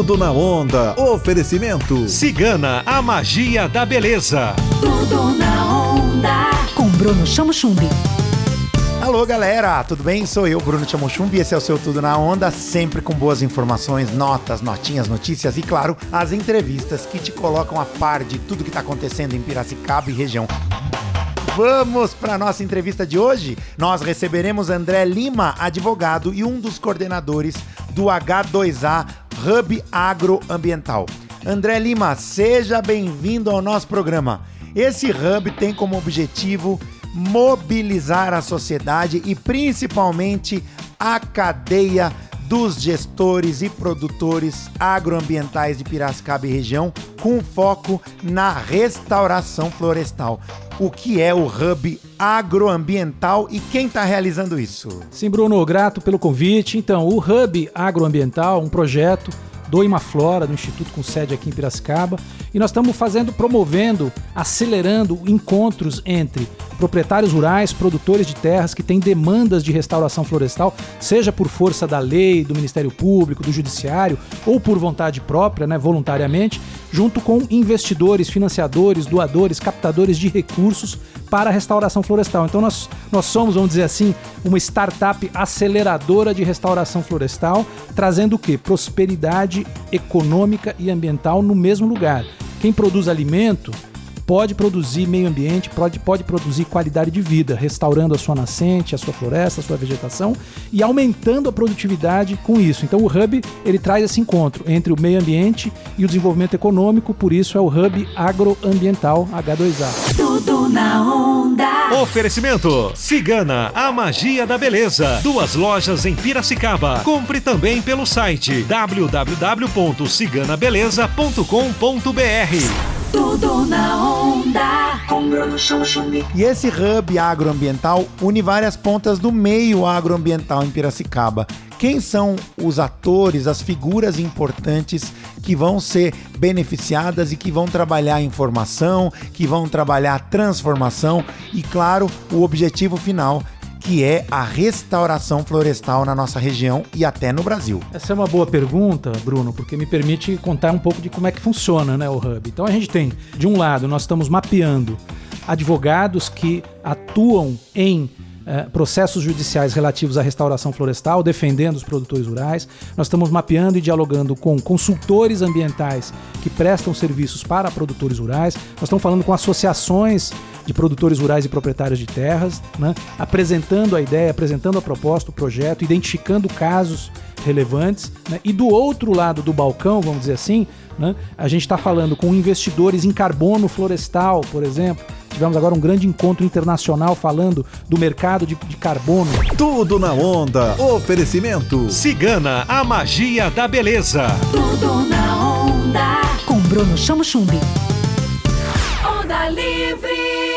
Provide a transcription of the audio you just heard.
Tudo na onda. Oferecimento. Cigana, a magia da beleza. Tudo na onda. Com Bruno Chamo Chumbi. Alô galera, tudo bem? Sou eu, Bruno Chamochumbi, e esse é o seu Tudo na Onda, sempre com boas informações, notas, notinhas, notícias e, claro, as entrevistas que te colocam a par de tudo que está acontecendo em Piracicaba e região. Vamos para nossa entrevista de hoje. Nós receberemos André Lima, advogado e um dos coordenadores do H2A Hub Agroambiental. André Lima, seja bem-vindo ao nosso programa. Esse hub tem como objetivo mobilizar a sociedade e principalmente a cadeia dos gestores e produtores agroambientais de Piracicaba e região, com foco na restauração florestal. O que é o Hub Agroambiental e quem está realizando isso? Sim, Bruno, grato pelo convite. Então, o Hub Agroambiental, um projeto do Imaflora, do Instituto com sede aqui em Piracicaba, e nós estamos fazendo, promovendo, acelerando encontros entre proprietários rurais, produtores de terras que têm demandas de restauração florestal, seja por força da lei, do Ministério Público, do Judiciário ou por vontade própria, né, voluntariamente, junto com investidores, financiadores, doadores, captadores de recursos para a restauração florestal. Então nós, nós somos, vamos dizer assim, uma startup aceleradora de restauração florestal, trazendo o quê? Prosperidade econômica e ambiental no mesmo lugar. Quem produz alimento pode produzir meio ambiente, pode, pode produzir qualidade de vida, restaurando a sua nascente, a sua floresta, a sua vegetação e aumentando a produtividade com isso. Então o Hub ele traz esse encontro entre o meio ambiente e o desenvolvimento econômico, por isso é o Hub Agroambiental H2A. Tudo na onda. Oferecimento. Cigana, a magia da beleza. Duas lojas em Piracicaba. Compre também pelo site www.ciganabeleza.com.br. Tudo na onda. E esse hub agroambiental une várias pontas do meio agroambiental em Piracicaba. Quem são os atores, as figuras importantes que vão ser beneficiadas e que vão trabalhar informação, que vão trabalhar transformação e, claro, o objetivo final que é a restauração florestal na nossa região e até no Brasil. Essa é uma boa pergunta, Bruno, porque me permite contar um pouco de como é que funciona né, o Hub. Então a gente tem, de um lado, nós estamos mapeando advogados que atuam em eh, processos judiciais relativos à restauração florestal, defendendo os produtores rurais. Nós estamos mapeando e dialogando com consultores ambientais que prestam serviços para produtores rurais. Nós estamos falando com associações de produtores rurais e proprietários de terras, né, apresentando a ideia, apresentando a proposta, o projeto, identificando casos relevantes. Né, e do outro lado do balcão, vamos dizer assim, né, a gente está falando com investidores em carbono florestal, por exemplo. Tivemos agora um grande encontro internacional falando do mercado de, de carbono. Tudo na onda. Oferecimento. Cigana, a magia da beleza. Tudo na onda. Com Bruno Chamo Chumbi. Onda Livre.